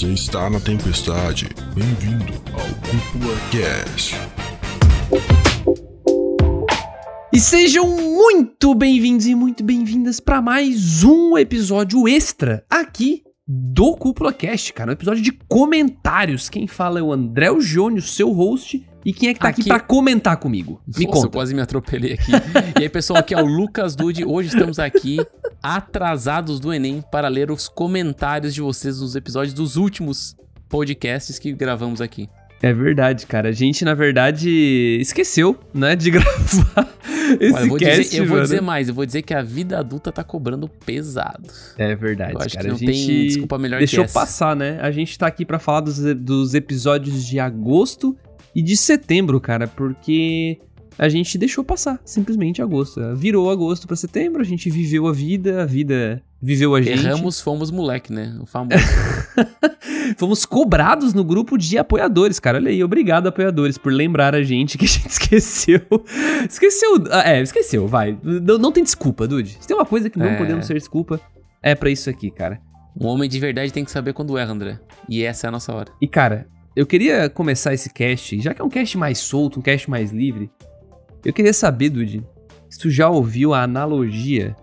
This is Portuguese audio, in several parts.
Você está na tempestade. Bem-vindo ao Cúpula Cast. E sejam muito bem-vindos e muito bem-vindas para mais um episódio extra aqui do Cúpula Cast, cara. Um episódio de comentários. Quem fala é o André Jônio, seu host. E quem é que tá aqui, Aqui- pra comentar comigo? Me Nossa, eu conta. quase me atropelei aqui. e aí, pessoal, aqui é o Lucas Dude. Hoje estamos aqui atrasados do Enem para ler os comentários de vocês nos episódios dos últimos podcasts que gravamos aqui. É verdade, cara. A gente, na verdade, esqueceu, né, de gravar esse Olha, eu vou, cast, dizer, eu vou mano. dizer mais, eu vou dizer que a vida adulta tá cobrando pesado. É verdade, Eu acho cara. que não a gente tem desculpa melhor deixou que essa. passar, né? A gente tá aqui pra falar dos, dos episódios de agosto e de setembro, cara, porque a gente deixou passar, simplesmente agosto. Virou agosto pra setembro, a gente viveu a vida, a vida viveu a gente. Erramos, fomos moleque, né? O famoso. Fomos cobrados no grupo de apoiadores, cara. Olha aí, obrigado, apoiadores, por lembrar a gente que a gente esqueceu. Esqueceu. ah, É, esqueceu, vai. Não, não tem desculpa, Dude. Se tem uma coisa que não É. podemos ser desculpa, é pra isso aqui, cara. um homem de verdade tem que saber quando erra, André. E essa é a nossa hora. E cara, eu queria começar esse cast, já que é um cast mais solto, um cast mais livre. Eu queria saber, Dude, se tu já ouviu a analogia.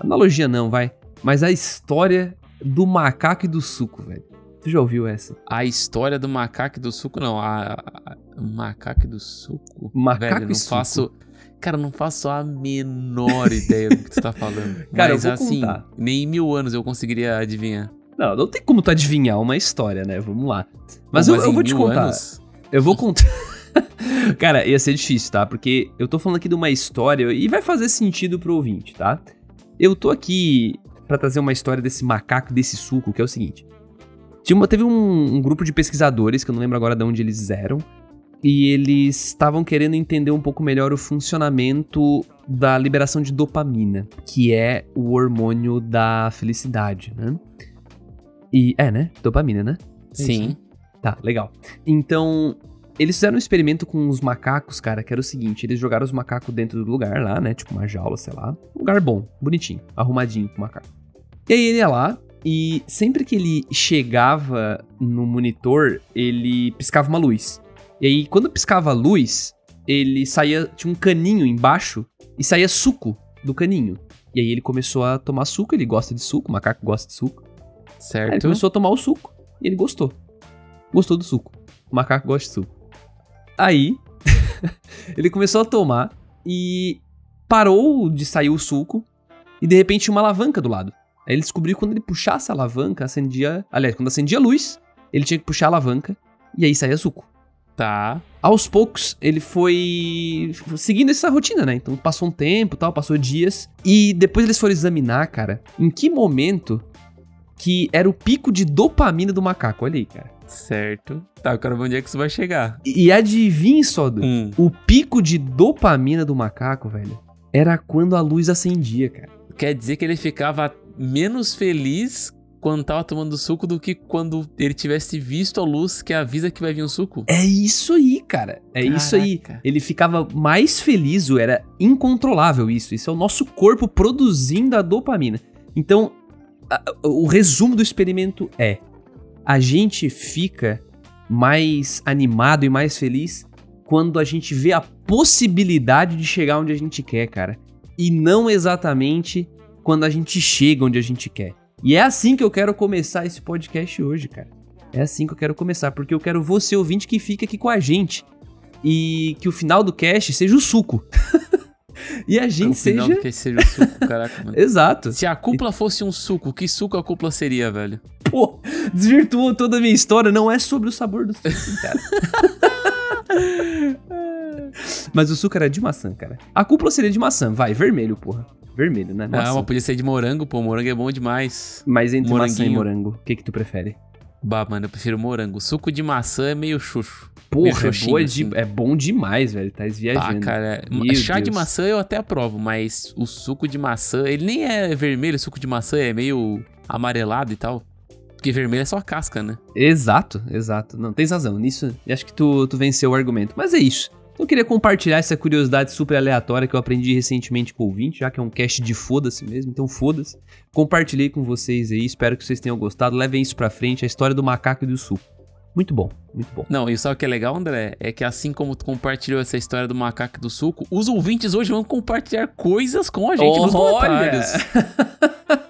Analogia não, vai. Mas a história do macaco e do suco, velho. Tu já ouviu essa? A história do macaco e do suco, não. A, a- o macaco e do suco. Macaco Velho, e não suco. faço. Cara, eu não faço a menor ideia do que tu tá falando. Cara, eu Mas vou assim, contar. nem em mil anos eu conseguiria adivinhar. Não, não tem como tu adivinhar uma história, né? Vamos lá. Mas, eu, eu em vou te contar. anos, Eu vou contar. Cara, ia ser difícil, tá? Porque eu tô falando aqui de uma história e vai fazer sentido pro ouvinte, tá? Eu tô aqui pra trazer uma história desse macaco, desse suco, que é o seguinte. Uma- teve um, um grupo de pesquisadores, que eu não lembro agora de onde eles eram, e eles estavam querendo entender um pouco melhor o funcionamento da liberação de dopamina, que é o hormônio da felicidade, né? E é, né? Dopamina, né? É isso, Sim. né? Tá, legal. Então, eles fizeram um experimento com os macacos, cara, que era o seguinte: eles jogaram os macacos dentro do lugar lá, né? Tipo uma jaula, sei lá. Um lugar bom, bonitinho, arrumadinho pro macaco. E aí ele ia lá e sempre que ele chegava no monitor, ele piscava uma luz. E aí, quando piscava a luz, ele saía. Tinha um caninho embaixo e saía suco do caninho. E aí ele começou a tomar suco, ele gosta de suco, o macaco gosta de suco. Aí ele Certo. começou a tomar o suco e ele gostou. Gostou do suco. O macaco gosta de suco. Aí, ele começou a tomar e parou de sair o suco e de repente tinha uma alavanca do lado. Aí ele descobriu que quando ele puxasse a alavanca, acendia. Aliás, quando acendia a luz, ele tinha que puxar a alavanca e aí saía suco. Tá. Aos poucos, ele foi seguindo essa rotina, né? Então passou um tempo tal, passou dias. E depois eles foram examinar, cara, em que momento que era o pico de dopamina do macaco. Olha aí, cara. Certo. Tá, eu quero ver onde é que isso vai chegar. E, e adivinhe só, Du, Hum. o pico de dopamina do macaco, velho, era quando a luz acendia, cara. Quer dizer que ele ficava menos feliz quando tava tomando suco do que quando ele tivesse visto a luz que avisa que vai vir um suco? É isso aí, cara. É isso aí. Caraca. Ele ficava mais feliz, era incontrolável isso. Isso é o nosso corpo produzindo a dopamina. Então, o resumo do experimento é: a gente fica mais animado e mais feliz quando a gente vê a possibilidade de chegar onde a gente quer, cara. E não exatamente quando a gente chega onde a gente quer. E é assim que eu quero começar esse podcast hoje, cara. É assim que eu quero começar, porque eu quero você, ouvinte, que fica aqui com a gente. E que o final do cast seja o suco. e a gente seja. Que seja o suco, caraca, mano. Exato. Se a cúpula fosse um suco, que suco a cúpula seria, velho? Pô, desvirtuou toda a minha história. Não é sobre o sabor do suco, cara. Mas o suco era de maçã, cara. A cúpula seria de maçã, vai, vermelho, porra. Vermelho, né? Ah, Maçã. mas podia ser de morango, pô. Morango é bom demais. Mas entre maçã e morango, o que que tu prefere? Bah, mano, eu prefiro morango. Suco de maçã é meio xuxo. Porra, é, boa de- assim. é bom demais, velho. Tá Tá, viajando. cara. Meu Chá de Deus. maçã eu até aprovo, mas o suco de maçã, ele nem é vermelho, o suco de maçã é meio amarelado e tal. Porque vermelho é só a casca, né? Exato, exato. Não, tens razão. Nisso, acho que tu, tu venceu o argumento. Mas é isso. Eu queria compartilhar essa curiosidade super aleatória que eu aprendi recentemente com o ouvinte, já que é um cast de foda-se mesmo, então foda-se. Compartilhei com vocês aí, espero que vocês tenham gostado. Levem isso pra frente, a história do macaco e do suco. Muito bom, muito bom. Não, e sabe o que é legal, André? É que assim como tu compartilhou essa história do macaco e do suco, os ouvintes hoje vão compartilhar coisas com a gente nos comentários.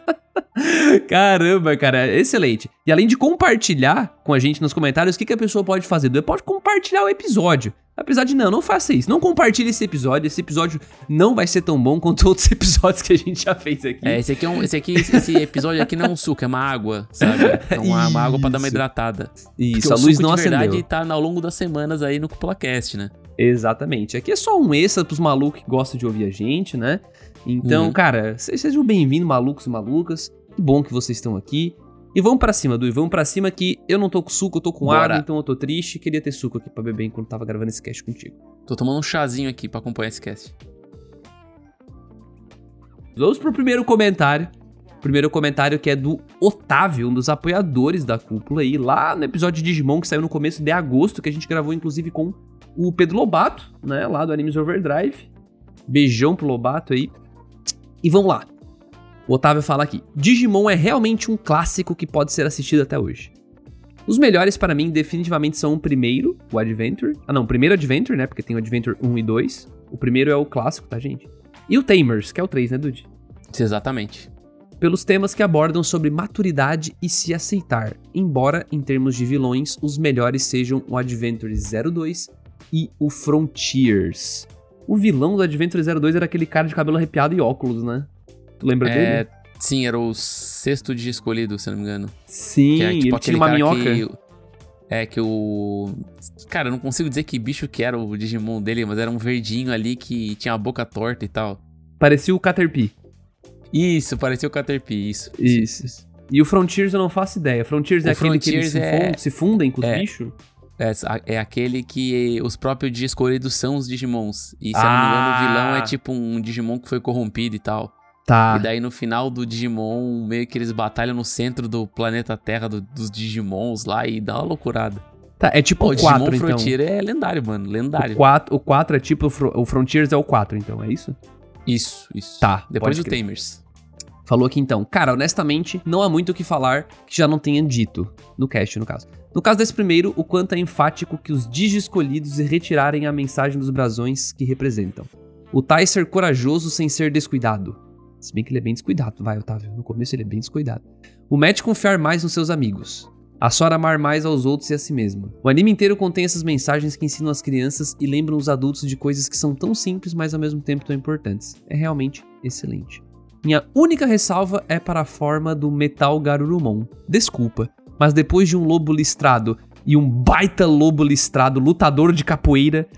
Caramba, cara, excelente. E além de compartilhar com a gente nos comentários, o que, que a pessoa pode fazer? Pode compartilhar o episódio. Apesar de não, não faça isso. Não compartilhe esse episódio. Esse episódio não vai ser tão bom quanto outros episódios que a gente já fez aqui. É, esse aqui é um, esse aqui, esse episódio aqui não é um suco, é uma água, sabe? É uma, uma água pra dar uma hidratada. Isso, Porque a luz suco não de verdade acendeu. tá ao longo das semanas aí no CupulaCast, né? Exatamente. Aqui é só um extra pros malucos que gostam de ouvir a gente, né? Então, Uhum. cara, se- sejam bem-vindos, malucos e malucas. Que bom que vocês estão aqui. E vamos pra cima, Du. Vamos pra cima que eu não tô com suco, eu tô com Bora. água, então eu tô triste. Queria ter suco aqui pra beber enquanto tava gravando esse cast contigo. Tô tomando um chazinho aqui pra acompanhar esse cast. Vamos pro primeiro comentário. Primeiro comentário que é do Otávio, um dos apoiadores da cúpula aí, lá no episódio de Digimon que saiu no começo de agosto, que a gente gravou inclusive com o Pedro Lobato, né, lá do Animes Overdrive. Beijão pro Lobato aí. E vamos lá. O Otávio fala aqui: Digimon é realmente um clássico que pode ser assistido até hoje. Os melhores para mim definitivamente são o primeiro, o Adventure. Ah, não, o primeiro Adventure, né? Porque tem o Adventure 1 e 2. O primeiro é o clássico, tá, gente? E o Tamers, que é o 3, né, Dude? Exatamente. pelos temas que abordam sobre maturidade e se aceitar, embora em termos de vilões os melhores sejam o Adventure 02 e o Frontiers. O vilão do Adventure 02 era aquele cara de cabelo arrepiado e óculos, né? Tu lembra É, dele? sim, era o sexto dia escolhido, se não me engano. Sim, Que é, tipo, ele tinha uma minhoca. que- É que o. Cara, eu não consigo dizer que bicho que era o Digimon dele, mas era um verdinho ali que tinha a boca torta e tal. Parecia o Caterpie. Isso, parecia o Caterpie, isso. Isso. E o Frontiers eu não faço ideia. Frontiers é O aquele que eles Frontiers se, é- se fundem com os é. bichos? É, é aquele que os próprios escolhidos são os Digimons. E se eu não me engano, o Ah. vilão é tipo um Digimon que foi corrompido e tal. Tá. E daí no final do Digimon, meio que eles batalham no centro do planeta Terra do- dos Digimons lá e dá uma loucurada. Tá, é tipo Pô, o o Digimon 4, então. Frontier é lendário, mano. Lendário. O 4, o 4 é tipo. o Fro- O Frontiers é o 4, então, é isso? Isso, isso. Tá, Depois do crer. Tamers. Falou aqui então. Cara, honestamente, não há muito o que falar que já não tenha dito. No cast, no caso. No caso desse primeiro, o quanto é enfático que os Digi escolhidos retirarem a mensagem dos brasões que representam. O Tai ser corajoso sem ser descuidado. Se bem que ele é bem descuidado, vai, Otávio. No começo ele é bem descuidado. O Matt confiar mais nos seus amigos. A Sora amar mais aos outros e a si mesma. O anime inteiro contém essas mensagens que ensinam as crianças e lembram os adultos de coisas que são tão simples, mas ao mesmo tempo tão importantes. É realmente excelente. Minha única ressalva é para a forma do Metal Garurumon. Desculpa, mas depois de um lobo listrado e um baita lobo listrado lutador de capoeira,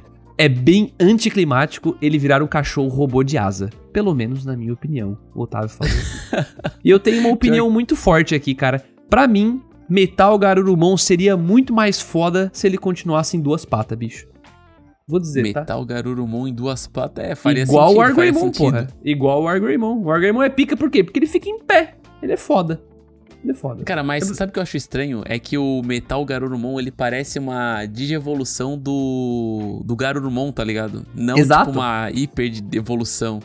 é bem anticlimático ele virar um cachorro robô de asa. Pelo menos na minha opinião, o Otávio falou. e eu tenho uma opinião muito forte aqui, cara. Pra mim, Metal Garurumon seria muito mais foda se ele continuasse em duas patas, bicho. Vou dizer, tá? Metal Garurumon em duas patas. É, faria Igual sentido. o sentido. porra. Igual o Wargreymon. O Wargreymon é pica por quê? Porque ele fica em pé. Ele é foda. Ele é foda. Cara, mas sabe o que eu acho estranho? É que o Metal Garurumon, ele parece uma digievolução do do Garurumon, tá ligado? Não Exato. tipo uma hiper de evolução.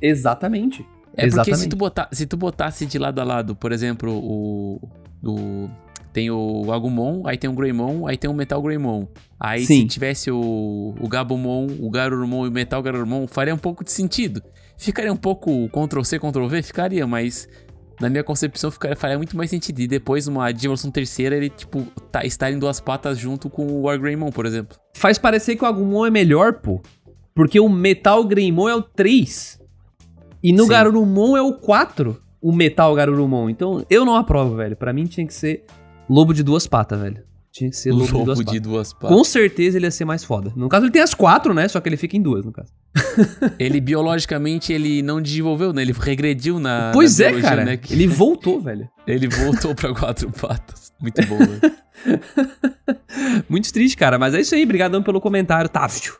Exatamente. É porque Exatamente. se tu, botar, se tu botasse de lado a lado, por exemplo, o. o tem o Agumon, aí tem o Greymon, aí tem o Metal Greymon. Aí Sim. se tivesse o, o Gabumon, o Garurumon e o Metal Garurumon, faria um pouco de sentido. Ficaria um pouco Ctrl-C, Ctrl-V? Ficaria, mas na minha concepção ficaria, faria muito mais sentido. E depois, uma digievolução terceira, ele, tipo, tá, estar em duas patas junto com o Wargreymon, por exemplo. Faz parecer que o Agumon é melhor, pô. Porque o Metal Greymon é o 3. E no Sim. Garurumon é o 4. O Metal Garurumon. Então, eu não aprovo, velho. Pra mim tinha que ser Lobo de duas patas, velho. Tinha que ser Lobo, de duas Lobo patas. de duas patas. Com certeza ele ia ser mais foda. No caso, ele tem as quatro, né? Só que ele fica em duas, no caso. Ele biologicamente ele não desenvolveu, né? Ele regrediu na. pois na é, biologia, cara. né? Ele voltou, velho. Ele voltou pra quatro patas. Muito bom, velho. Muito triste, cara. Mas é isso aí. Obrigadão pelo comentário, Távio.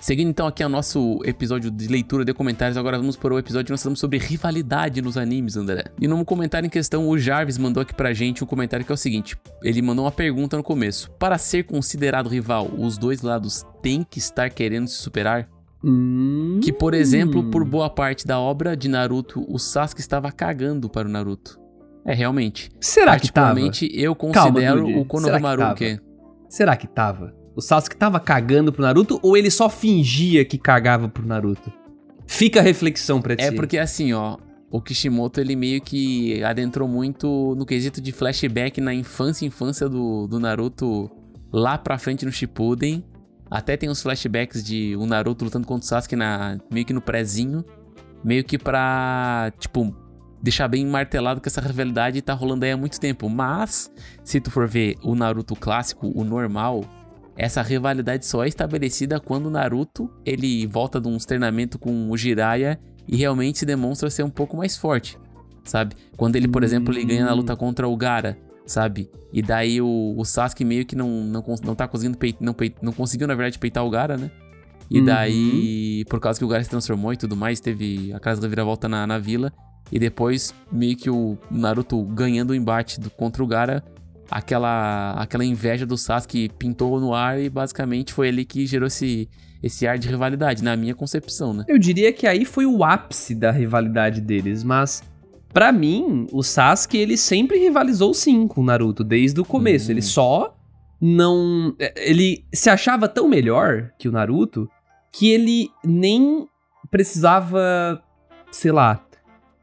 Seguindo então aqui o nosso episódio de leitura de comentários, agora vamos para o episódio que nós falamos sobre rivalidade nos animes, André. E no comentário em questão, o Jarvis mandou aqui pra gente um comentário que é o seguinte: ele mandou uma pergunta no começo. Para ser considerado rival, os dois lados têm que estar querendo se superar? Hum. Que, por exemplo, por boa parte da obra de Naruto, o Sasuke estava cagando para o Naruto. É, realmente. Será que tava? Eu considero Dude. o Konohamaru Será o que quê? Será que tava? O Sasuke tava cagando pro Naruto ou ele só fingia que cagava pro Naruto? Fica a reflexão pra ti. É porque assim, ó, o Kishimoto ele meio que adentrou muito no quesito de flashback na infância infância do, do Naruto lá pra frente no Shippuden. Até tem uns flashbacks de o Naruto lutando contra o Sasuke na, meio que no prezinho. Meio que pra, tipo, deixar bem martelado que essa rivalidade tá rolando aí há muito tempo. Mas, se tu for ver o Naruto clássico, o normal, essa rivalidade só é estabelecida quando o Naruto ele volta de um treinamento com o Jiraiya e realmente demonstra ser um pouco mais forte, sabe? Quando ele, por exemplo, ele ganha na luta contra o Gara, sabe? E daí o, o Sasuke meio que não, não, não tá conseguindo peitar, não, peit- não conseguiu, na verdade, peitar o Gara, né? E Uhum. daí, por causa que o Gara se transformou e tudo mais, teve a casa da viravolta na, na vila. E depois, meio que o Naruto ganhando o embate do- contra o Gara, aquela, aquela inveja do Sasuke pintou no ar e basicamente foi ali que gerou esse, esse ar de rivalidade, na minha concepção, né? Eu diria que aí foi o ápice da rivalidade deles, mas pra mim, o Sasuke ele sempre rivalizou sim com o Naruto desde o começo. Hum. Ele só não, ele se achava tão melhor que o Naruto que ele nem precisava, sei lá,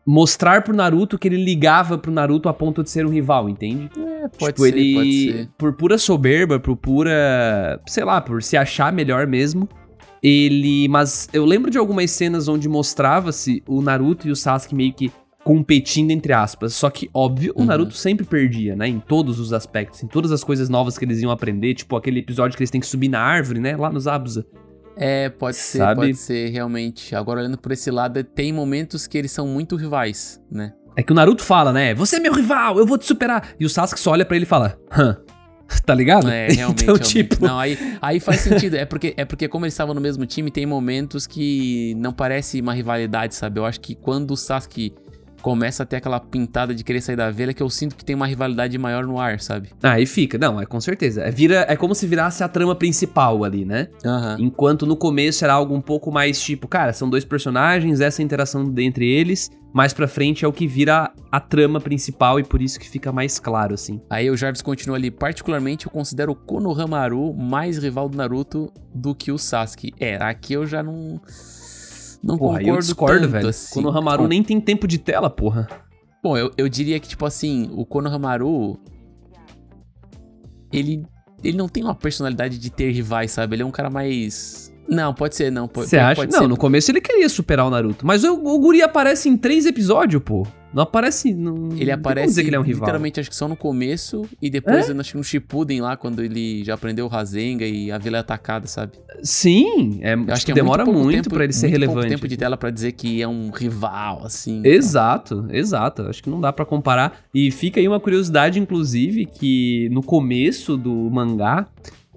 mostrar pro Naruto que ele ligava pro Naruto a ponto de ser um rival, entende? É, pode tipo, ser, ele, pode ser. por pura soberba, por pura, sei lá, por se achar melhor mesmo, ele, mas eu lembro de algumas cenas onde mostrava-se o Naruto e o Sasuke meio que competindo entre aspas, só que óbvio, o Uhum. Naruto sempre perdia, né, em todos os aspectos, em todas as coisas novas que eles iam aprender, tipo aquele episódio que eles têm que subir na árvore, né, lá nos Abusa. É, pode ser, Sabe? pode ser, realmente. Agora, olhando por esse lado, tem momentos que eles são muito rivais, né? É que o Naruto fala, né, você é meu rival, eu vou te superar, e o Sasuke só olha pra ele e fala, hã, tá ligado? É, realmente, então, realmente. tipo, Não, aí, aí faz sentido. É porque, é porque como eles estavam no mesmo time, tem momentos que não parece uma rivalidade, sabe? Eu acho que quando o Sasuke começa a ter aquela pintada de querer sair da velha, que eu sinto que tem uma rivalidade maior no ar, sabe? Aí fica, não, é com certeza. É, vira, é como se virasse a trama principal ali, né? Aham. Enquanto no começo era algo um pouco mais tipo, cara, são dois personagens, essa interação entre eles, mais pra frente é o que vira a trama principal e por isso que fica mais claro, assim. Aí o Jarvis continua ali. Particularmente, eu considero o Konohamaru mais rival do Naruto do que o Sasuke. É, aqui eu já não. Não Porra, concordo eu discordo, tanto, velho. assim. Quando o Hamaru Bom, nem tem tempo de tela, porra. Bom, eu, eu diria que, tipo assim, o Konohamaru. Ele. Ele não tem uma personalidade de ter rivais, sabe? Ele é um cara mais. Não, pode ser, não. Você acha? Pode Não, ser. no começo ele queria superar o Naruto, mas o, o Guri aparece em três episódios, pô. Não aparece. Não, Ele aparece dizer que ele é um rival. literalmente, acho que só no começo. E depois, É? acho que no Shippuden lá, quando ele já aprendeu o Rasengan e a vila é atacada, sabe? Sim, é, tipo, acho que é demora muito, pouco muito tempo, pra ele ser muito relevante. tempo de assim. tela pra dizer que é um rival, assim. Exato, exato. Acho que não dá pra comparar. E fica aí uma curiosidade, inclusive, que no começo do mangá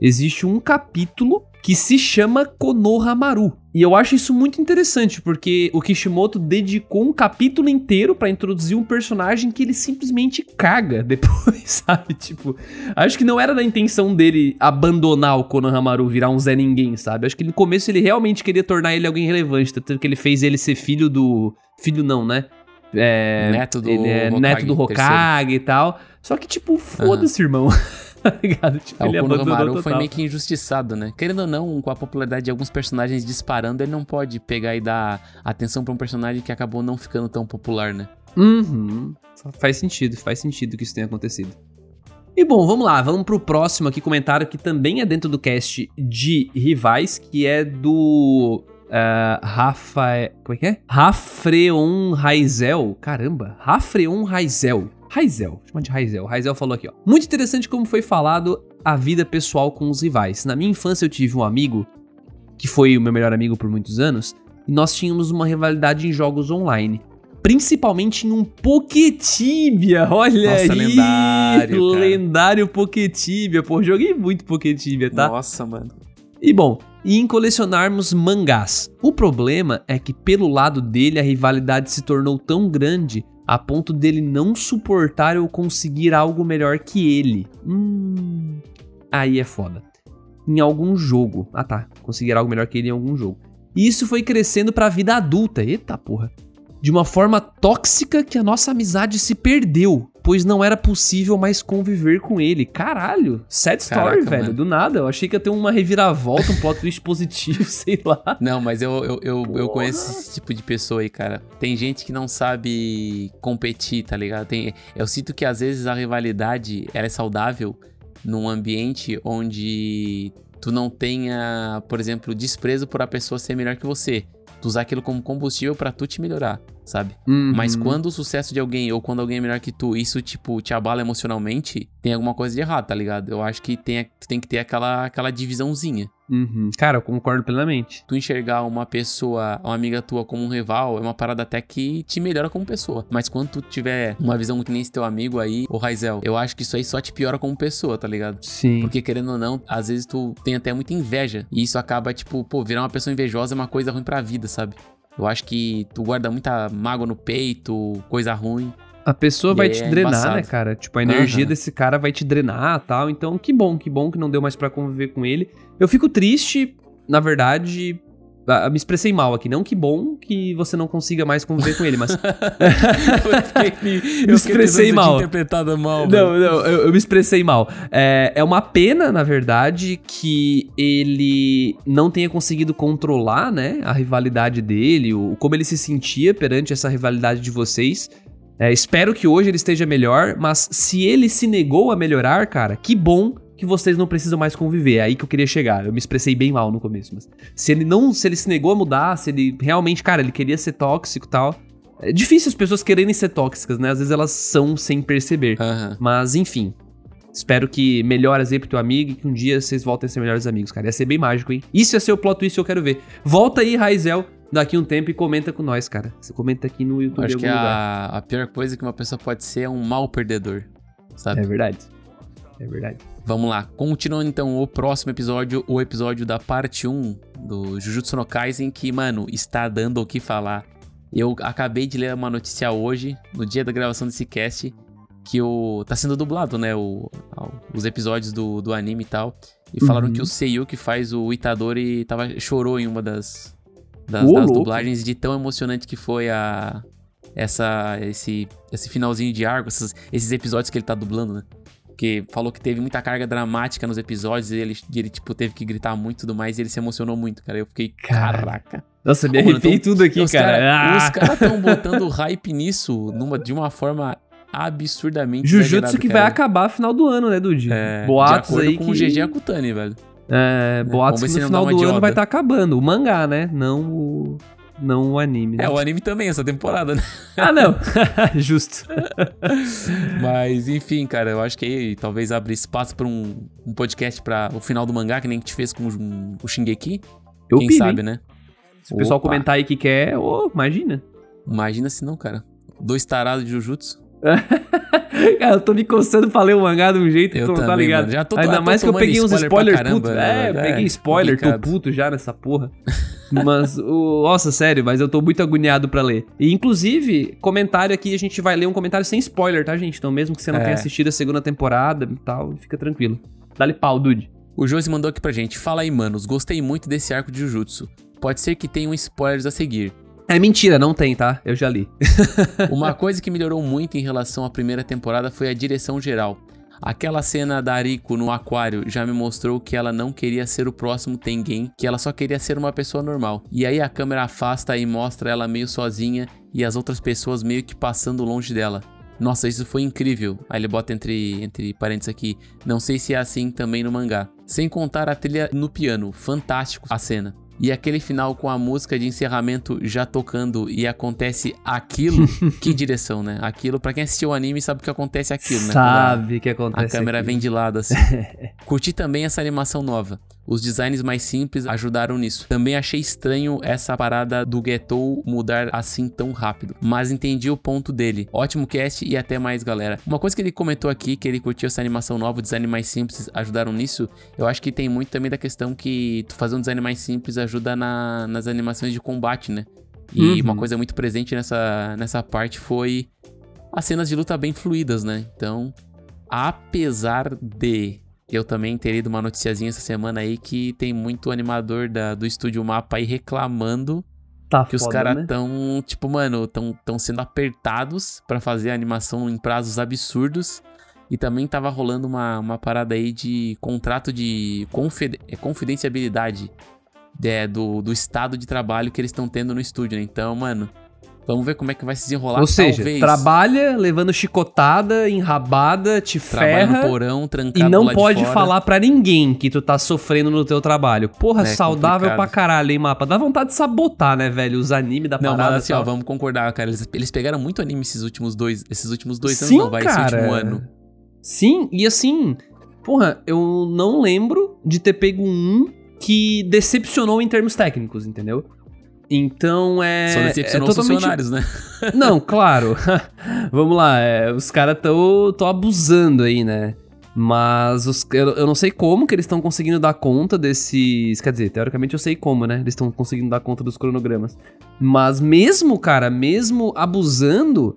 existe um capítulo que se chama Konohamaru. E eu acho isso muito interessante, porque o Kishimoto dedicou um capítulo inteiro pra introduzir um personagem que ele simplesmente caga depois, sabe? Tipo, acho que não era da intenção dele abandonar o Konohamaru, virar um Zé Ninguém, sabe? Acho que no começo ele realmente queria tornar ele alguém relevante, tanto que ele fez ele ser filho do... Filho não, né? É, Neto do ele é Hokage, neto do terceiro. Hokage e tal. Só que, tipo, foda-se, irmão. tá ligado? Tipo, É, o Konohamaru foi meio que injustiçado, né? Querendo ou não, com a popularidade de alguns personagens disparando, ele não pode pegar e dar atenção pra um personagem que acabou não ficando tão popular, né? Uhum. Fa- Faz sentido, faz sentido que isso tenha acontecido. E bom, vamos lá, vamos pro próximo aqui comentário que também é dentro do cast de rivais, que é do ah, Rafa... Como é que é? Rafreon Raizel. Caramba, Rafreon Raizel. Raizel, chama de Raizel. Raizel falou aqui, ó. Muito interessante como foi falado a vida pessoal com os rivais. Na minha infância eu tive um amigo, que foi o meu melhor amigo por muitos anos, e nós tínhamos uma rivalidade em jogos online. Principalmente em um Poketibia, olha Nossa, aí! lendário, cara. Lendário Poketibia, pô, joguei muito Poketibia, tá? Nossa, mano. E bom, e em colecionarmos mangás. O problema é que pelo lado dele a rivalidade se tornou tão grande a ponto dele não suportar eu conseguir algo melhor que ele. Hum, aí é foda. Em algum jogo. Ah tá, conseguir algo melhor que ele em algum jogo. E isso foi crescendo pra vida adulta. Eita porra de uma forma tóxica que a nossa amizade se perdeu, pois não era possível mais conviver com ele. Caralho, sad story, Caraca, velho, mano. do nada. Eu achei que ia ter uma reviravolta, um plot twist positivo, sei lá. Não, mas eu, eu, eu, eu, conheço esse tipo de pessoa aí, cara. Tem gente que não sabe competir, tá ligado? Tem, eu sinto que às vezes a rivalidade ela é saudável num ambiente onde tu não tenha, por exemplo, desprezo por a pessoa ser melhor que você tu usar aquilo como combustível para tu te melhorar, sabe? Uhum. Mas quando o sucesso de alguém ou quando alguém é melhor que tu, isso, tipo, te abala emocionalmente, tem alguma coisa de errado, tá ligado? Eu acho que tem, tem que ter aquela, aquela divisãozinha. Uhum. Cara, eu concordo plenamente. Tu enxergar uma pessoa, uma amiga tua como um rival, é uma parada até que te melhora como pessoa. Mas quando tu tiver uma visão que nem esse teu amigo aí, o Raizel, eu acho que isso aí só te piora como pessoa, tá ligado? Sim. Porque querendo ou não, às vezes tu tem até muita inveja. E isso acaba, tipo, pô, virar uma pessoa invejosa é uma coisa ruim pra vida, sabe? Eu acho que tu guarda muita mágoa no peito, coisa ruim. A pessoa vai te é drenar, né, embaçado. né, cara? Tipo, a energia uhum. desse cara vai te drenar tal. Então, que bom, que bom que não deu mais para conviver com ele. Eu fico triste, na verdade. Me expressei mal aqui, não que bom que você não consiga mais conviver com ele, mas. eu me expressei mal. Interpretada mal. Não, não, eu, eu, me expressei mal. É, é uma pena, na verdade, que ele não tenha conseguido controlar, né, a rivalidade dele, o, como ele se sentia perante essa rivalidade de vocês. É, espero que hoje ele esteja melhor, mas se ele se negou a melhorar, cara, que bom que vocês não precisam mais conviver. É aí que eu queria chegar. Eu me expressei bem mal no começo, mas se ele não, se ele se negou a mudar, se ele realmente, cara, ele queria ser tóxico e tal. É difícil as pessoas quererem ser tóxicas, né? Às vezes elas são sem perceber. Uhum. Mas enfim, Espero que melhores aí pro teu amigo e que um dia vocês voltem a ser melhores amigos, cara. Ia ser bem mágico, hein? Isso ia ser o plot twist que eu quero ver. Volta aí, Raizel, daqui um tempo e comenta com nós, cara. Você comenta aqui no YouTube. Acho que a, a, pior coisa que uma pessoa pode ser é um mau perdedor, sabe? É verdade. É verdade. Vamos lá. Continuando então o próximo episódio, o episódio da parte 1 do Jujutsu no Kaisen, que, mano, está dando o que falar. Eu acabei de ler uma notícia hoje, no dia da gravação desse cast, que o tá sendo dublado, né, o, os episódios do, do anime e tal. E falaram uhum. que o Seiyu que faz o Itadori tava, chorou em uma das, das, das dublagens de tão emocionante que foi a essa esse esse finalzinho de arco, esses, esses episódios que ele tá dublando, né? Porque falou que teve muita carga dramática nos episódios e ele, ele tipo, teve que gritar muito e tudo mais e ele se emocionou muito, cara. Eu fiquei, caraca. Nossa, me arrepiei tudo aqui, os cara. cara ah. Os caras estão botando hype nisso numa, de uma forma absurdamente Jujutsu que cara. vai acabar no final do ano, né, Dude? É, Boatos aí com que... o GG Akutani, velho. É, boatos que no final do ano vai estar tá acabando. O mangá, né? Não o não o anime. Né? É, o anime também, essa temporada, né? Ah, não. Justo. Mas, enfim, cara, eu acho que aí talvez abrir espaço pra um, um podcast pra o final do mangá, que nem a gente fez com o, o Shingeki. Eu Quem piro, sabe, hein? né? Se o pessoal comentar aí que quer, oh, imagina. Imagina se não, cara. Dois tarados de Jujutsu. Cara, eu tô me coçando pra ler o mangá de um jeito que tu não tá ligado. Mano. Já tô, Ainda mais que eu peguei uns spoilers putos. É, é, peguei spoiler, complicado. tô puto já nessa porra. mas, o, nossa, sério, mas eu tô muito agoniado pra ler. E, inclusive, comentário aqui, a gente vai ler um comentário sem spoiler, tá, gente? Então, mesmo que você não é. tenha assistido a segunda temporada e tal, fica tranquilo. Dá-lhe pau, dude. O Josi mandou aqui pra gente. Fala aí, manos. Gostei muito desse arco de Jujutsu. Pode ser que tenham spoilers a seguir. É mentira, não tem, tá? Eu já li. Uma coisa que melhorou muito em relação à primeira temporada foi a direção geral. Aquela cena da Ariko no aquário já me mostrou que ela não queria ser o próximo Tengen, que ela só queria ser uma pessoa normal. E aí a câmera afasta e mostra ela meio sozinha e as outras pessoas meio que passando longe dela. Nossa, isso foi incrível. Aí ele bota entre, entre parênteses aqui. Não sei se é assim também no mangá. Sem contar a trilha no piano. Fantástico a cena. E aquele final com a música de encerramento já tocando e acontece aquilo, que direção, né? Aquilo, para quem assistiu o anime, sabe que acontece aquilo, né? Sabe que acontece. A câmera aquilo. vem de lado assim. Curti também essa animação nova. Os designs mais simples ajudaram nisso. Também achei estranho essa parada do Ghetto mudar assim tão rápido, mas entendi o ponto dele. Ótimo cast e até mais, galera. Uma coisa que ele comentou aqui, que ele curtiu essa animação nova, o design mais simples ajudaram nisso, eu acho que tem muito também da questão que tu fazer um design mais simples ajuda na, nas animações de combate, né? E Uhum. uma coisa muito presente nessa, nessa parte foi as cenas de luta bem fluídas, né? Então, apesar de eu também ter lido uma noticiazinha essa semana aí que tem muito animador da, do estúdio Mapa aí reclamando Tá que os foda, caras né? tão, tipo, mano, tão, tão sendo apertados pra fazer a animação em prazos absurdos. E também tava rolando uma, uma parada aí de contrato de confide- é, confidencialidade é, do, do estado de trabalho que eles estão tendo no estúdio, né? Então, mano, vamos ver como é que vai se desenrolar. Ou seja, Talvez trabalha levando chicotada, enrabada, te trabalha no ferra porão, e trancado não lá de pode falar pra ninguém que tu tá sofrendo no teu trabalho. Porra, É saudável complicado. pra caralho, hein, mapa? Dá vontade de sabotar, né, velho? Os animes da Não, parada. mas assim, ó, vamos concordar, cara. Eles, eles pegaram muito anime esses últimos dois, esses últimos dois Sim, anos, não, vai, esse último ano. Sim, e assim, porra, eu não lembro de ter pego um que decepcionou em termos técnicos, entendeu? Então é. Só decepcionou é os totalmente... funcionários, né? Não, claro. Vamos lá, é, os caras tão, tão abusando aí, né? Mas os, eu, eu não sei como que eles estão conseguindo dar conta desses. Quer dizer, teoricamente eu sei como, né? Eles estão conseguindo dar conta dos cronogramas. Mas mesmo, cara, mesmo abusando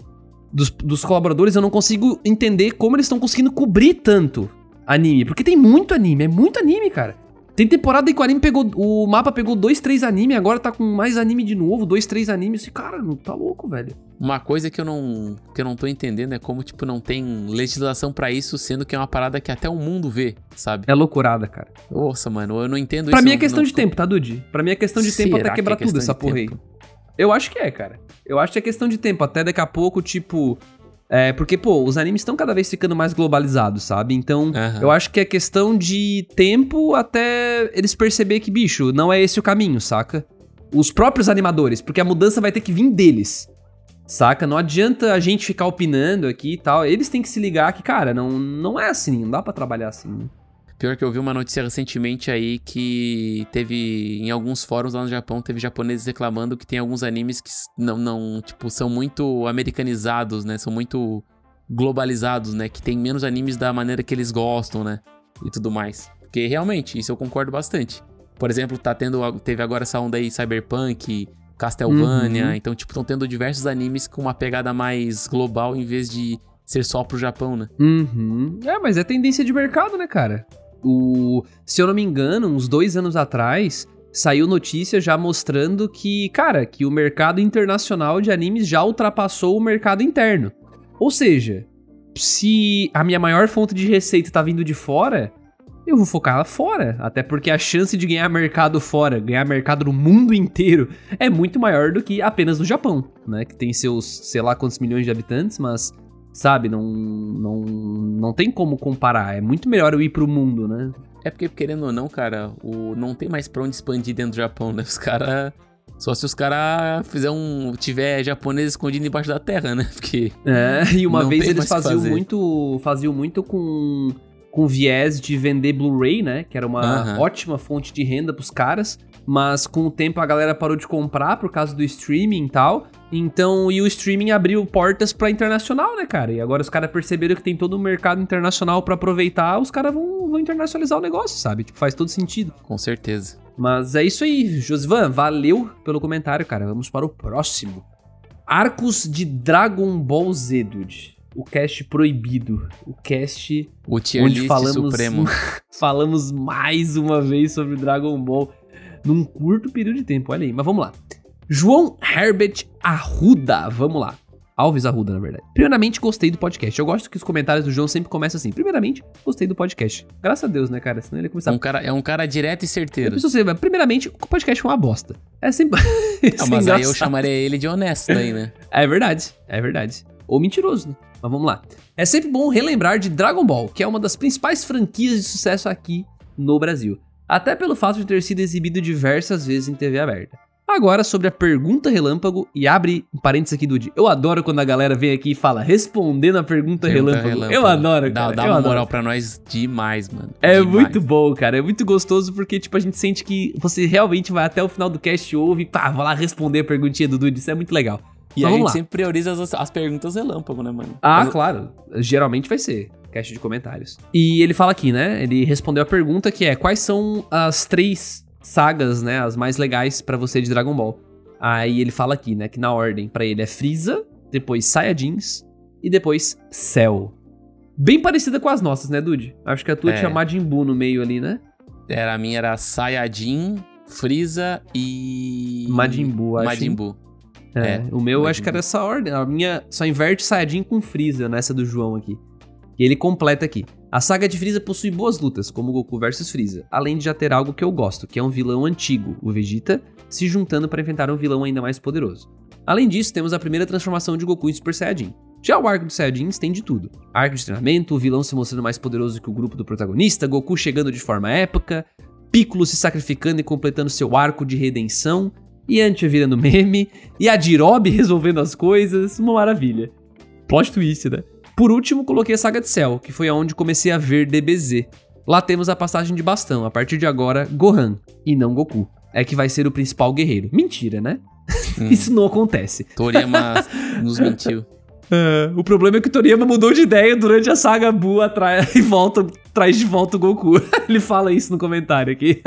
dos, dos colaboradores, eu não consigo entender como eles estão conseguindo cobrir tanto anime. Porque tem muito anime, é muito anime, cara. Tem temporada em que o anime pegou. O mapa pegou dois, três anime, agora tá com mais anime de novo, dois, três animes. E, cara, não tá louco, velho. Uma coisa que eu não que eu não tô entendendo é como tipo não tem legislação pra isso, sendo que é uma parada que até o mundo vê, sabe? É loucurada, cara. Nossa, mano, eu não entendo Pra isso. mim é questão não de tempo, tá, Dude? Pra mim é questão de tempo Será até que quebrar é tudo essa porra tempo? aí. Eu acho que é, cara. Eu acho que é questão de tempo. Até daqui a pouco, tipo. É, porque, pô, os animes estão cada vez ficando mais globalizados, sabe? Então, Aham. eu acho que é questão de tempo até eles perceber que, bicho, não é esse o caminho, saca? Os próprios animadores, porque a mudança vai ter que vir deles. Saca? Não adianta a gente ficar opinando aqui e tal. Eles têm que se ligar que, cara, não, não é assim, não dá pra trabalhar assim. né? Pior que eu vi uma notícia recentemente aí que teve em alguns fóruns lá no Japão, teve japoneses reclamando que tem alguns animes que não, não tipo, são muito americanizados, né? São muito globalizados, né? Que tem menos animes da maneira que eles gostam, né? E tudo mais. Porque realmente, isso eu concordo bastante. Por exemplo, tá tendo, teve agora essa onda aí Cyberpunk, Castlevania, Uhum. então, tipo, estão tendo diversos animes com uma pegada mais global em vez de ser só pro Japão, né? Uhum. É, mas é tendência de mercado, né, cara? O, se eu não me engano, uns dois anos atrás, saiu notícia já mostrando que, cara, que o mercado internacional de animes já ultrapassou o mercado interno. Ou seja, se a minha maior fonte de receita tá vindo de fora, eu vou focar lá fora. Até porque a chance de ganhar mercado fora, ganhar mercado no mundo inteiro, é muito maior do que apenas no Japão, né? Que tem seus, sei lá quantos milhões de habitantes, mas Sabe, não, não, não tem como comparar. É muito melhor eu ir pro mundo, né? É porque, querendo ou não, cara, o, não tem mais pra onde expandir dentro do Japão, né? Os caras. Só se os caras fizer um. tiver japonês escondido embaixo da terra, né? Porque. É, e uma vez eles faziam muito, faziam muito com, com viés de vender Blu-ray, né? Que era uma Aham. ótima fonte de renda pros caras. Mas com o tempo a galera parou de comprar por causa do streaming e tal. Então, e o streaming abriu portas pra internacional, né, cara? E agora os caras perceberam que tem todo um mercado internacional pra aproveitar, os caras vão, vão internacionalizar o negócio, sabe? Tipo, faz todo sentido. Com certeza. Mas é isso aí, Josvan. Valeu pelo comentário, cara. Vamos para o próximo. Arcos de Dragon Ball Z, dude. O cast proibido. O cast O onde falamos, falamos mais uma vez sobre Dragon Ball num curto período de tempo. Olha aí, mas vamos lá. João Herbert Arruda. Vamos lá. Alves Arruda, na verdade. Primeiramente, gostei do podcast. Eu gosto que os comentários do João sempre começam assim. Primeiramente, gostei do podcast. Graças a Deus, né, cara? Senão ele ia começar Um cara, é um cara direto e certeiro. primeiramente, o podcast é uma bosta. É sempre. Ah, mas aí eu engraçado. chamaria ele de honesto aí, né? É verdade, é verdade. Ou mentiroso, né? Mas vamos lá. É sempre bom relembrar de Dragon Ball, que é uma das principais franquias de sucesso aqui no Brasil. Até pelo fato de ter sido exibido diversas vezes em TV aberta. Agora sobre a pergunta relâmpago e abre um parênteses aqui, Dude. Eu adoro quando a galera vem aqui e fala respondendo a pergunta, Pergunta relâmpago. relâmpago. Eu adoro, Dá, cara. dá eu uma adoro. moral pra nós demais, mano. É Demais. muito bom, cara. É muito gostoso porque, tipo, a gente sente que você realmente vai até o final do cast, ouve e pá, vai lá responder a perguntinha do Dude. Isso é muito legal. E Mas a vamos gente lá. sempre prioriza as, as perguntas relâmpago, né, mano? Ah, Mas- claro. Geralmente vai ser caixa de comentários. E ele fala aqui, né? Ele respondeu a pergunta que é: quais são as três sagas, né? As mais legais pra você de Dragon Ball? Aí ele fala aqui, né? Que na ordem pra ele é Frieza, depois Saiyajins e depois Cell. Bem parecida com as nossas, né, Dude? Acho que a tua É. tinha Majin Buu no meio ali, né? Era, a minha era Sayajin, Freeza e... Majin Buu, acho. Majin Buu. É, É, o meu Majin acho que era essa ordem. A minha só inverte Saiyajin com Freeza nessa do João aqui. E ele completa aqui. A saga de Freeza possui boas lutas, como Goku vs Freeza, além de já ter algo que eu gosto, que é um vilão antigo, o Vegeta, se juntando para enfrentar um vilão ainda mais poderoso. Além disso, temos a primeira transformação de Goku em Super Saiyajin. Já o arco dos Saiyajins tem de tudo. Arco de treinamento, o vilão se mostrando mais poderoso que o grupo do protagonista, Goku chegando de forma épica, Piccolo se sacrificando e completando seu arco de redenção, Yantia virando meme, e a Jirobe resolvendo as coisas, uma maravilha. Plot twist, né? Por último, coloquei a saga de Cell, que foi aonde comecei a ver DBZ. Lá temos a passagem de bastão, a partir de agora, Gohan, e não Goku. É que vai ser o principal guerreiro. Mentira, né? Hum. Isso não acontece. Toriyama nos mentiu. É, o problema é que o Toriyama mudou de ideia durante a saga Buu atrás e volta, traz de volta o Goku. Ele fala isso no comentário aqui.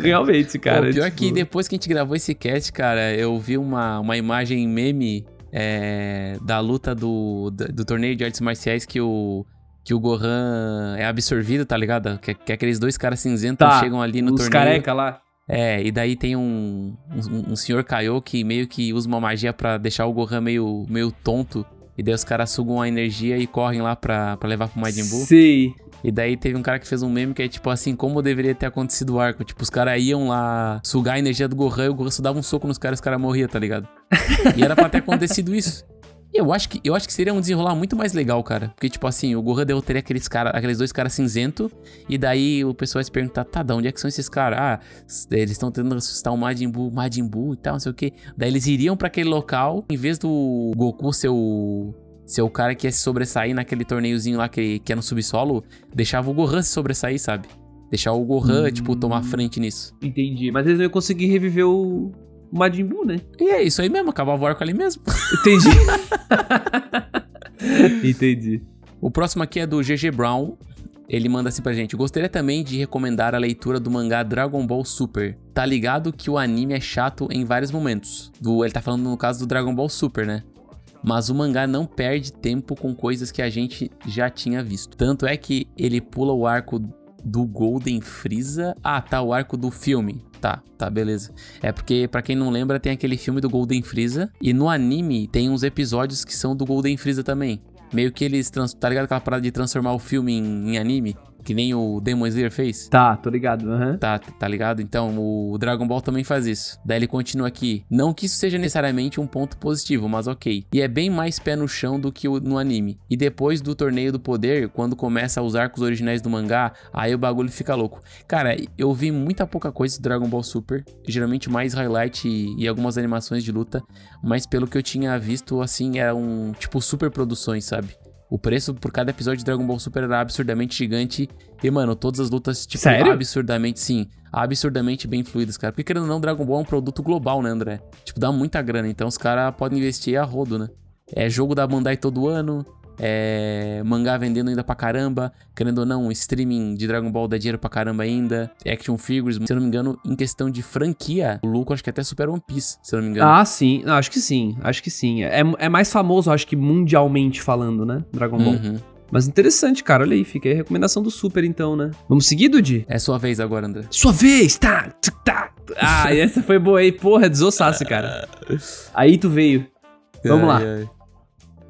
Realmente, cara. Pô, pior tipo, que depois que a gente gravou esse cast, cara, eu vi uma, uma imagem meme é, da luta do, do, do torneio de artes marciais que o, que o Gohan é absorvido, tá ligado? Que, que aqueles dois caras cinzentos Tá, chegam ali no os torneio. careca lá. É, e daí tem um, um, um senhor Kaiô que meio que usa uma magia pra deixar o Gohan meio, meio tonto. E daí os caras sugam a energia e correm lá pra, pra levar pro Majin Buu. Sei. E daí teve um cara que fez um meme que é tipo assim, como deveria ter acontecido o arco. Tipo, os caras iam lá sugar a energia do Gohan e o Gohan só dava um soco nos caras e os caras morriam, tá ligado? E era pra ter acontecido isso. E eu acho que, eu acho que seria um desenrolar muito mais legal, cara. Porque, tipo assim, o Gohan derrotaria aqueles, cara, aqueles dois caras cinzento. E daí o pessoal se perguntar, tá, de onde é que são esses caras? Ah, eles estão tentando ressuscitar o Majin Buu, Majin Buu e tal, não sei o quê. Daí eles iriam pra aquele local, em vez do Goku ser o, ser o cara que ia se sobressair naquele torneiozinho lá que, que é no subsolo, deixava o Gohan se sobressair, sabe? Deixar o Gohan, Hum. tipo, tomar frente nisso. Entendi. Mas eles não iam conseguir reviver o o Majin Buu, né? E é isso aí mesmo, acabava o arco ali mesmo. Entendi. Entendi. O próximo aqui é do GG Brown. Ele manda assim pra gente. Gostaria também de recomendar a leitura do mangá Dragon Ball Super. Tá ligado que o anime é chato em vários momentos. Do, ele tá falando no caso do Dragon Ball Super, né? Mas o mangá não perde tempo com coisas que a gente já tinha visto. Tanto é que ele pula o arco do Golden Freeza. Ah, tá, o arco do filme. Tá, tá, beleza. É porque, pra quem não lembra, tem aquele filme do Golden Freeza. E no anime tem uns episódios que são do Golden Freeza também. Meio que eles. Tá ligado aquela parada de transformar o filme em, em anime? Que nem o Demon Slayer fez? Tá, tô ligado. aham. Tá, tá ligado? Então, o Dragon Ball também faz isso. Daí ele continua aqui. Não que isso seja necessariamente um ponto positivo, mas ok. E é bem mais pé no chão do que no anime. E depois do Torneio do Poder, quando começa os arcos originais do mangá, aí o bagulho fica louco. Cara, eu vi muita pouca coisa do Dragon Ball Super. Geralmente mais highlight e, e algumas animações de luta. Mas pelo que eu tinha visto, assim, eram tipo super produções, sabe? O preço por cada episódio de Dragon Ball Super era absurdamente gigante. E, mano, todas as lutas, tipo, Sério? absurdamente, sim. Absurdamente bem fluidas, cara. Porque, querendo ou não, Dragon Ball é um produto global, né, André? Tipo, dá muita grana. Então, os caras podem investir a rodo, né? É jogo da Bandai todo ano. É mangá vendendo ainda pra caramba. Querendo ou não, streaming de Dragon Ball dá dinheiro pra caramba ainda. Action figures, se eu não me engano, em questão de franquia, o lucro acho que até supera One Piece, se eu não me engano. Ah, sim. Não, acho que sim. Acho que sim. É, é mais famoso, acho que mundialmente falando, né? Dragon Ball. Uhum. Mas interessante, cara. Olha aí, fica aí a recomendação do Super, então, né? Vamos seguir, Dudi? É sua vez agora, André. Sua vez! Tá! tá. Ah, essa foi boa aí. Porra, desossasse, cara. Aí tu veio. Vamos lá. Ai, ai.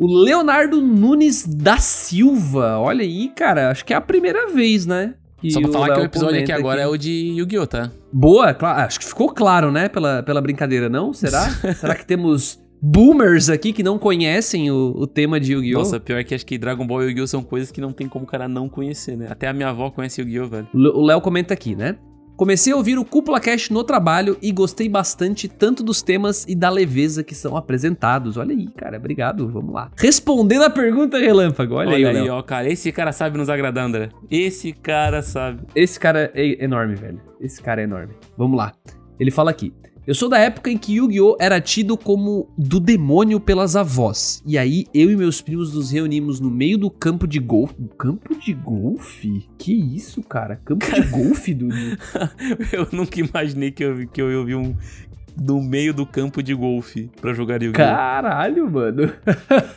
O Leonardo Nunes da Silva. Olha aí, cara. Acho que é a primeira vez, né? Só pra falar que Léo o episódio aqui agora aqui. é o de Yu-Gi-Oh, tá? Boa, claro. Acho que ficou claro, né? Pela, pela brincadeira, não? Será? Será que temos boomers aqui que não conhecem o, o tema de Yu-Gi-Oh? Nossa, pior que acho que Dragon Ball e Yu-Gi-Oh são coisas que não tem como o cara não conhecer, né? Até a minha avó conhece Yu-Gi-Oh, velho. O Léo comenta aqui, né? Comecei a ouvir o Cúpula Cast no trabalho e gostei bastante tanto dos temas e da leveza que são apresentados. Olha aí, cara, obrigado, vamos lá. Respondendo a pergunta relâmpago, olha, Olha aí, aí, ó, cara. Esse cara sabe nos agradar, André. Esse cara sabe. Esse cara é enorme, velho. Esse cara é enorme. Vamos lá. Ele fala aqui. Eu sou da época em que Yu-Gi-Oh! era tido como do demônio pelas avós. E aí, eu e meus primos nos reunimos no meio do campo de golfe. Campo de golfe? Que isso, cara? Campo de golfe, Dudu? Eu nunca imaginei que eu, que eu ia ouvir um no meio do campo de golfe pra jogar Yu-Gi-Oh! Caralho, mano.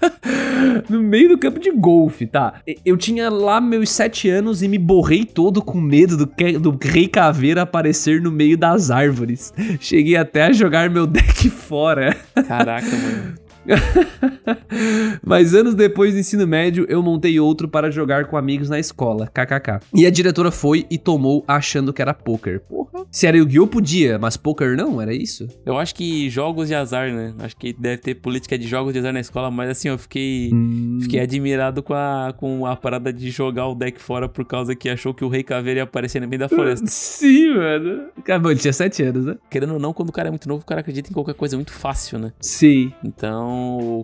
no meio do campo de golfe, tá? Eu tinha lá meus sete anos e me borrei todo com medo do, que- do Rei Caveira aparecer no meio das árvores. Cheguei até a jogar meu deck fora. Caraca, mano. Mas anos depois do ensino médio, eu montei outro para jogar com amigos na escola, kkk. E a diretora foi e tomou achando que era poker. Porra. Se era Yu-Gi-Oh! podia, mas poker não, era isso? Eu acho que jogos de azar, né? Acho que deve ter política de jogos de azar na escola, mas assim, eu fiquei. Hum. Fiquei admirado com a, com a parada de jogar o deck fora por causa que achou que o Rei Caveira ia aparecer no meio da floresta. Sim, mano. Cara, bom, ele tinha sete anos, né? Querendo ou não, quando o cara é muito novo, o cara acredita em qualquer coisa muito fácil, né? Sim. Então,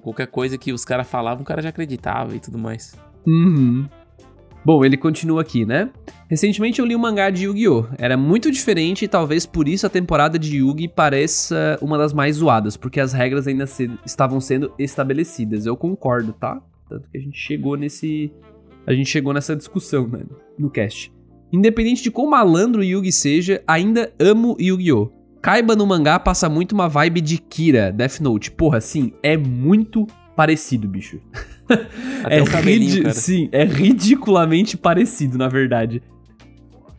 qualquer coisa que os caras falavam, o cara já acreditava e tudo mais. Uhum. Bom, ele continua aqui, né? Recentemente eu li um mangá de Yu-Gi-Oh! Era muito diferente e talvez por isso a temporada de Yu-Gi pareça uma das mais zoadas, porque as regras ainda se- estavam sendo estabelecidas. Eu concordo, tá? Tanto que a gente chegou nesse. A gente chegou nessa discussão, mano, no cast. Independente de quão malandro Yugi seja, ainda amo Yu-Gi-Oh! Kaiba no mangá passa muito uma vibe de Kira, Death Note. Porra, sim, é muito parecido, bicho. Até o cabelinho, ridi- cara. Sim, é ridiculamente parecido, na verdade.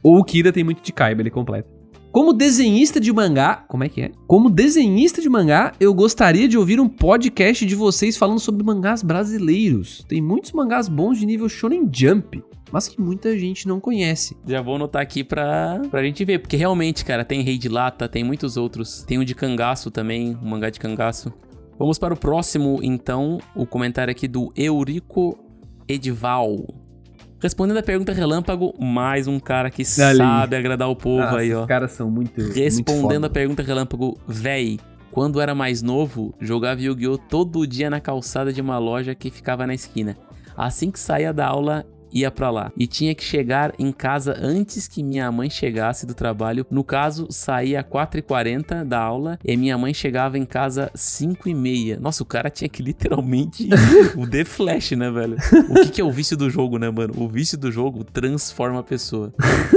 Ou o Kira tem muito de Kaiba, ele completa. Como desenhista de mangá, como é que é? Como desenhista de mangá, eu gostaria de ouvir um podcast de vocês falando sobre mangás brasileiros. Tem muitos mangás bons de nível Shonen Jump, mas que muita gente não conhece. Já vou anotar aqui pra, pra gente ver, porque realmente, cara, tem Rei de Lata, tem muitos outros. Tem o de cangaço também, um mangá de cangaço. Vamos para o próximo, então, o comentário aqui do Eurico Edival. Respondendo a pergunta relâmpago, mais um cara que sabe agradar o povo Nossa, aí, ó. Os caras são muito. muito Respondendo foda. a pergunta relâmpago, véi, quando era mais novo, jogava Yu-Gi-Oh! todo dia na calçada de uma loja que ficava na esquina. Assim que saía da aula, ia pra lá. E tinha que chegar em casa antes que minha mãe chegasse do trabalho. No caso, saía 4h40 da aula e minha mãe chegava em casa 5h30. Nossa, o cara tinha que literalmente o The Flash, né, velho? O que, que é o vício do jogo, né, mano? O vício do jogo transforma a pessoa.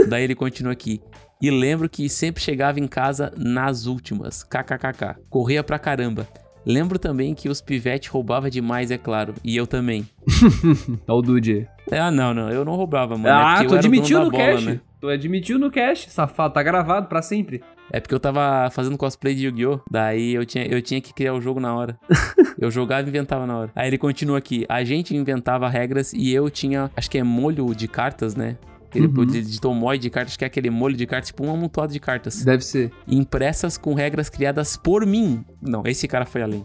Daí ele continua aqui. E lembro que sempre chegava em casa nas últimas. KKKK. Corria pra caramba. Lembro também que os pivete roubava demais, é claro. E eu também. Ó o Dude. Ah, não, não. Eu não roubava, mano. é Ah, porque tu admitiu no bola, cash. né? Tu admitiu no cash, safado. Tá gravado pra sempre. É porque eu tava fazendo cosplay de Yu-Gi-Oh! Daí eu tinha, eu tinha que criar o jogo na hora. eu jogava e inventava na hora. Aí ele continua aqui. A gente inventava regras e eu tinha, acho que é molho de cartas, né? Ele Uhum. de, de tomóide de cartas, que é aquele molho de cartas, tipo um amontoado de cartas. Deve ser. impressas com regras criadas por mim. Não, esse cara foi além.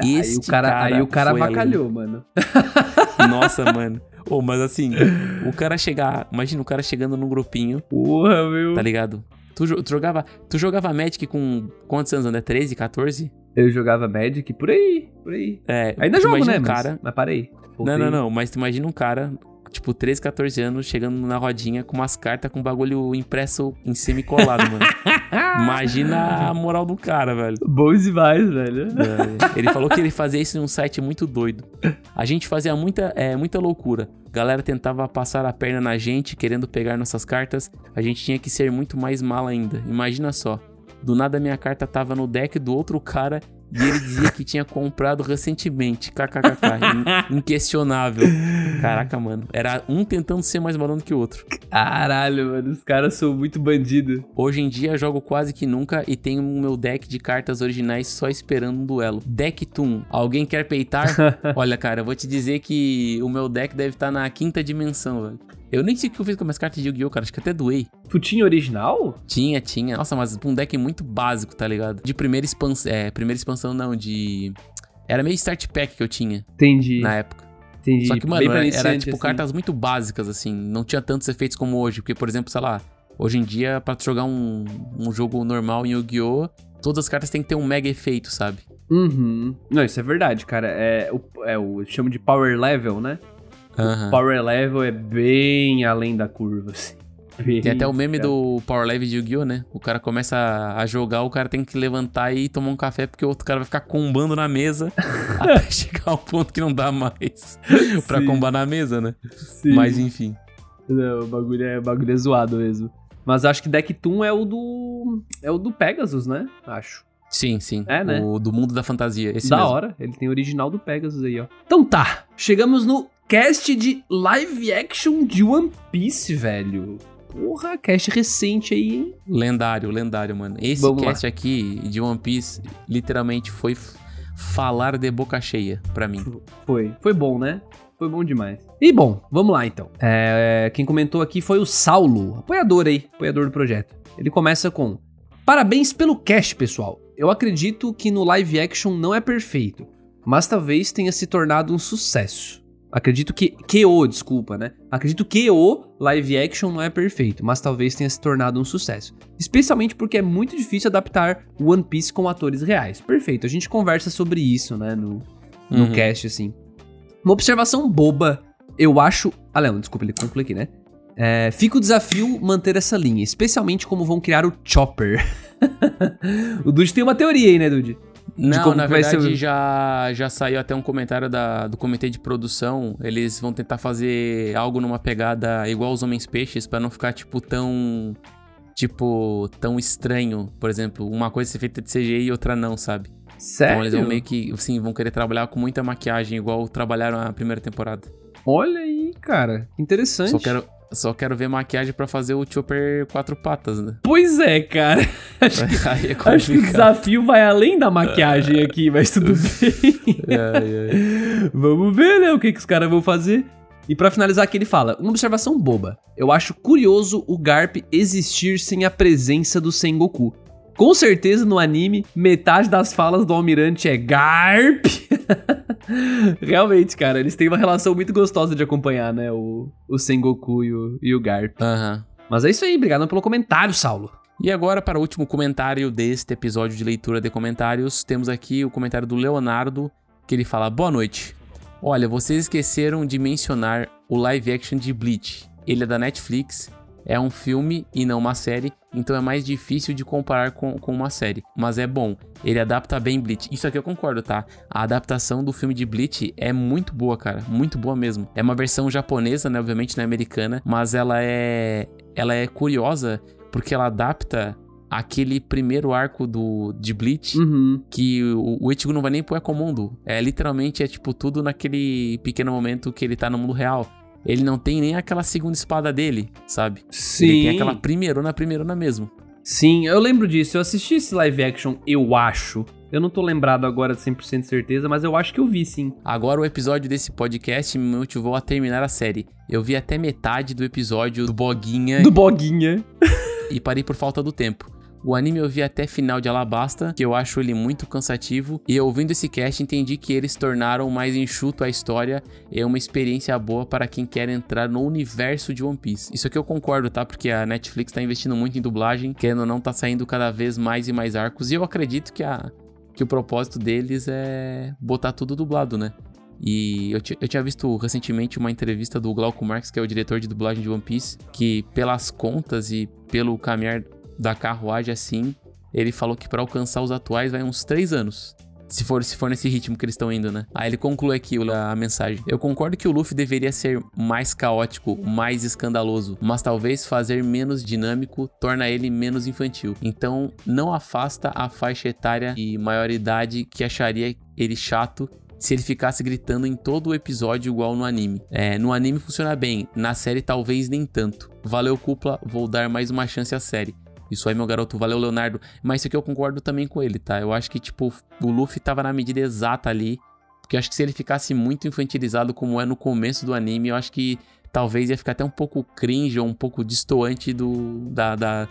aí Este o cara, aí o cara além. avacalhou, mano. Nossa, mano. Ô, mas assim, o cara chegar. Imagina o cara chegando num grupinho, Porra, meu. tá ligado? Tu, tu jogava, tu jogava Magic com quantos anos, André? 13, 14? Eu jogava Magic por aí, por aí. É, Ainda jogo, né, um mas, cara. mas parei. Não, Voltei. não, não. Mas tu imagina um cara, tipo, 13, 14 anos, chegando na rodinha com umas cartas com bagulho impresso em semicolado, mano. Imagina a moral do cara, velho. Bom demais, velho. É, ele falou que ele fazia isso em um site muito doido. A gente fazia muita, é, muita loucura. Galera tentava passar a perna na gente, querendo pegar nossas cartas. A gente tinha que ser muito mais mala ainda. Imagina só. Do nada minha carta tava no deck do outro cara e ele dizia que tinha comprado recentemente. KKKK. In- Inquestionável. Caraca, mano. Era um tentando ser mais malandro que o outro. Caralho, mano. Os caras são muito bandido. Hoje em dia jogo quase que nunca e tenho o meu deck de cartas originais só esperando um duelo. Deck Toon. Alguém quer peitar? Olha, cara, eu vou te dizer que o meu deck deve estar na quinta dimensão, velho. Eu nem sei o que eu fiz com minhas cartas de Yu-Gi-Oh, cara. Acho que até doei. Tu tinha original? Tinha, tinha. Nossa, mas um deck muito básico, tá ligado? De primeira expansão. É, primeira expansão não, de. Era meio start pack que eu tinha Entendi. na época. Entendi. Só que, mano, era, era, tipo assim. cartas muito básicas, assim. Não tinha tantos efeitos como hoje. Porque, por exemplo, sei lá, Hoje em dia, pra jogar um, um jogo normal em Yu-Gi-Oh!, todas as cartas têm que ter um mega efeito, sabe? Uhum. Não, isso é verdade, cara. É o, é o chama de power level, né? Aham. Power level é bem além da curva, assim. Bem, Tem até o meme do Power Level de Yu-Gi-Oh, né? O cara começa a- jogar, o cara tem que levantar e tomar um café, porque o outro cara vai ficar combando na mesa até chegar ao ponto que não dá mais pra combar na mesa, né? Sim. Mas enfim. Não, o bagulho é, o bagulho é zoado mesmo. Mas acho que Deck Toon é o do. É o do Pegasus, né? Acho. Sim, sim. É, né? O do mundo da fantasia. Esse da mesmo. hora. Ele tem o original do Pegasus aí, ó. Então tá. Chegamos no cast de live action de One Piece, velho. Porra, cast recente aí, hein? Lendário, lendário, mano. Esse Vamos cast aqui de One Piece literalmente foi falar de boca cheia pra mim. Foi. Foi bom, né? Foi bom demais. E bom, vamos lá então. É, quem comentou aqui foi o Saulo, apoiador aí, apoiador do projeto. Ele começa com: Parabéns pelo cast, pessoal. Eu acredito que no live action não é perfeito, mas talvez tenha se tornado um sucesso. Acredito que. Que o, desculpa, né? Acredito que o live action não é perfeito, mas talvez tenha se tornado um sucesso. Especialmente porque é muito difícil adaptar One Piece com atores reais. Perfeito, a gente conversa sobre isso, né? No, no Uhum. cast, assim. Uma observação boba, eu acho. Ah, não, desculpa, ele conclui aqui, né? É, fica o desafio manter essa linha, especialmente como vão criar o Chopper. o Dude tem uma teoria aí, né, Dude? Não, na ser verdade o- já, já saiu até um comentário da, do comitê de produção. Eles vão tentar fazer algo numa pegada igual os Homens Peixes, pra não ficar, tipo, tão. Tipo, tão estranho. Por exemplo, uma coisa ser feita de CGI e outra não, sabe? Sério? Então eles vão meio que, sim, vão querer trabalhar com muita maquiagem, igual trabalharam a primeira temporada. Olha aí, cara. Interessante. Só quero, só quero ver maquiagem pra fazer o Chopper quatro patas, né? Pois é, cara. Acho que, é acho que o desafio vai além da maquiagem aqui, mas tudo bem. Ai, ai. Vamos ver, né, o que, que os caras vão fazer. E pra finalizar aqui ele fala, uma observação boba. Eu acho curioso o Garp existir sem a presença do Sengoku. Com certeza no anime, metade das falas do Almirante é Garp. Realmente, cara, eles têm uma relação muito gostosa de acompanhar, né, o, o Sengoku e o, e o Garp. Aham. Mas é isso aí, obrigado pelo comentário, Saulo. E agora, para o último comentário deste episódio de leitura de comentários, temos aqui o comentário do Leonardo, que ele fala: Boa noite. Olha, vocês esqueceram de mencionar o live action de Bleach. Ele é da Netflix, é um filme e não uma série, então é mais difícil de comparar com, com uma série. Mas é bom, ele adapta bem Bleach. Isso aqui eu concordo, tá? A adaptação do filme de Bleach é muito boa, cara. Muito boa mesmo. É uma versão japonesa, né? Obviamente não é americana, mas ela é. Ela é curiosa porque ela adapta aquele primeiro arco do de Bleach Uhum. que o, o Ichigo não vai nem pro Ecomundo. É literalmente é tipo tudo naquele pequeno momento que ele tá no mundo real. Ele não tem nem aquela segunda espada dele, sabe? Sim. Ele tem aquela primeirona, primeirona mesmo. Sim, eu lembro disso. Eu assisti esse live action, eu acho. Eu não tô lembrado agora de 100% de certeza, mas eu acho que eu vi sim. Agora o episódio desse podcast me motivou a terminar a série. Eu vi até metade do episódio do Boguinha Do Boguinha. e parei por falta do tempo. O anime eu vi até final de Alabasta, que eu acho ele muito cansativo, e ouvindo esse cast entendi que eles tornaram mais enxuto a história é uma experiência boa para quem quer entrar no universo de One Piece. Isso aqui eu concordo, tá? Porque a Netflix tá investindo muito em dublagem, querendo ou não, tá saindo cada vez mais e mais arcos, e eu acredito que, a, que o propósito deles é botar tudo dublado, né? E eu, eu tinha visto recentemente uma entrevista do Glauco Marx, que é o diretor de dublagem de One Piece, que pelas contas e pelo caminhar da carruagem assim, ele falou que pra alcançar os atuais vai uns 3 anos. Se for, se for nesse ritmo que eles estão indo, né? Aí ele conclui aqui a mensagem. Eu concordo que o Luffy deveria ser mais caótico, mais escandaloso, mas talvez fazer menos dinâmico torna ele menos infantil. Então, não afasta a faixa etária e maioridade que acharia ele chato se ele ficasse gritando em todo o episódio igual no anime. É, no anime funciona bem, na série talvez nem tanto. Valeu, cúpula, vou dar mais uma chance à série. Isso aí, meu garoto, valeu, Leonardo. Mas isso aqui eu concordo também com ele, tá? Eu acho que, tipo, o Luffy tava na medida exata ali. Porque eu acho que se ele ficasse muito infantilizado como é no começo do anime, eu acho que talvez ia ficar até um pouco cringe ou um pouco distoante do, da, da,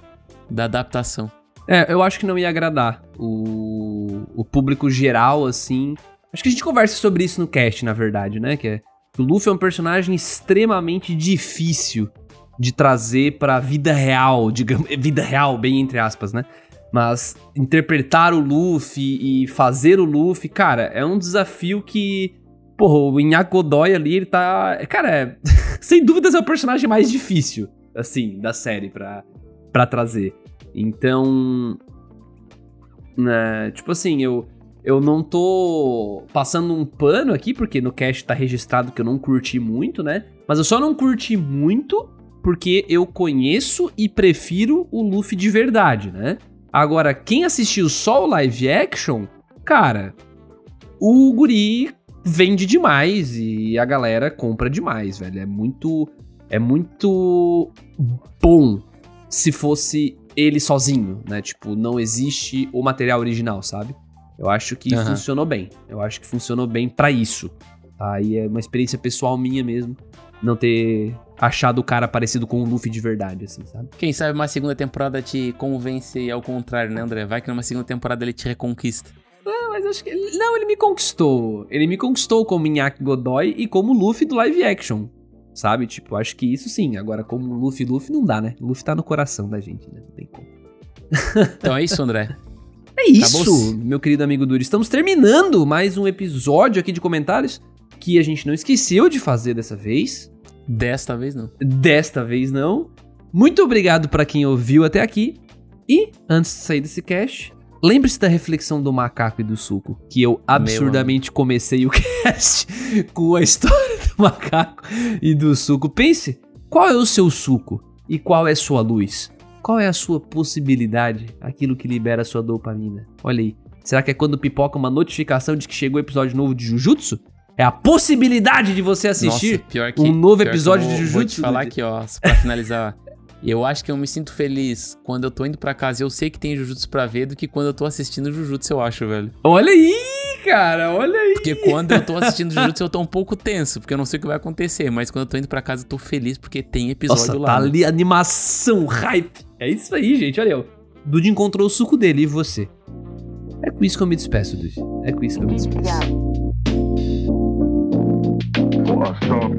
da adaptação. É, eu acho que não ia agradar o, o público geral, assim. Acho que a gente conversa sobre isso no cast, na verdade, né? Que é, o Luffy é um personagem extremamente difícil de trazer pra vida real, digamos, vida real, bem entre aspas, né? Mas interpretar o Luffy e fazer o Luffy, cara, é um desafio que. Porra, o Godoy ali, ele tá. Cara, é, sem dúvidas é o personagem mais difícil, assim, da série pra, pra trazer. Então. Né, tipo assim, eu. Eu não tô passando um pano aqui, porque no cast tá registrado que eu não curti muito, né? Mas eu só não curti muito porque eu conheço e prefiro o Luffy de verdade, né? Agora, quem assistiu só o live action, cara, o guri vende demais e a galera compra demais, velho. É muito é muito bom se fosse ele sozinho, né? Tipo, não existe o material original, sabe? Eu acho que uhum. funcionou bem. Eu acho que funcionou bem para isso. Aí é uma experiência pessoal minha mesmo não ter achado o cara parecido com o Luffy de verdade, assim, sabe? Quem sabe uma segunda temporada te convence e ao contrário, né, André? Vai que numa segunda temporada ele te reconquista. Não, mas acho que. Não, ele me conquistou. Ele me conquistou como Inaki Godoy e como Luffy do live action. Sabe? Tipo, acho que isso sim. Agora, como Luffy, Luffy não dá, né? Luffy tá no coração da gente, né? Não tem como. Então é isso, André. É isso, meu querido amigo Duri. Estamos terminando mais um episódio aqui de comentários que a gente não esqueceu de fazer dessa vez. Desta vez não. Desta vez não. Muito obrigado para quem ouviu até aqui. E, antes de sair desse cast, lembre-se da reflexão do macaco e do suco. Que eu absurdamente comecei o cast com a história do macaco e do suco. Pense, qual é o seu suco? E qual é a sua luz? Qual é a sua possibilidade? Aquilo que libera a sua dopamina. Olha aí. Será que é quando pipoca uma notificação de que chegou o episódio novo de Jujutsu? É a possibilidade de você assistir Nossa, que, um novo episódio vou, de Jujutsu. Vou te falar aqui, ó, pra finalizar. eu acho que eu me sinto feliz quando eu tô indo pra casa e eu sei que tem Jujutsu pra ver do que quando eu tô assistindo Jujutsu, eu acho, velho. Olha aí, cara, olha aí. Porque quando eu tô assistindo Jujutsu, eu tô um pouco tenso, porque eu não sei o que vai acontecer. Mas quando eu tô indo pra casa, eu tô feliz porque tem episódio Nossa, lá. tá ali animação, hype. É isso aí, gente, olha aí. Dude encontrou o suco dele e você. É com isso que eu me despeço, Dude. É com isso que eu me despeço. Yeah. all our stuff.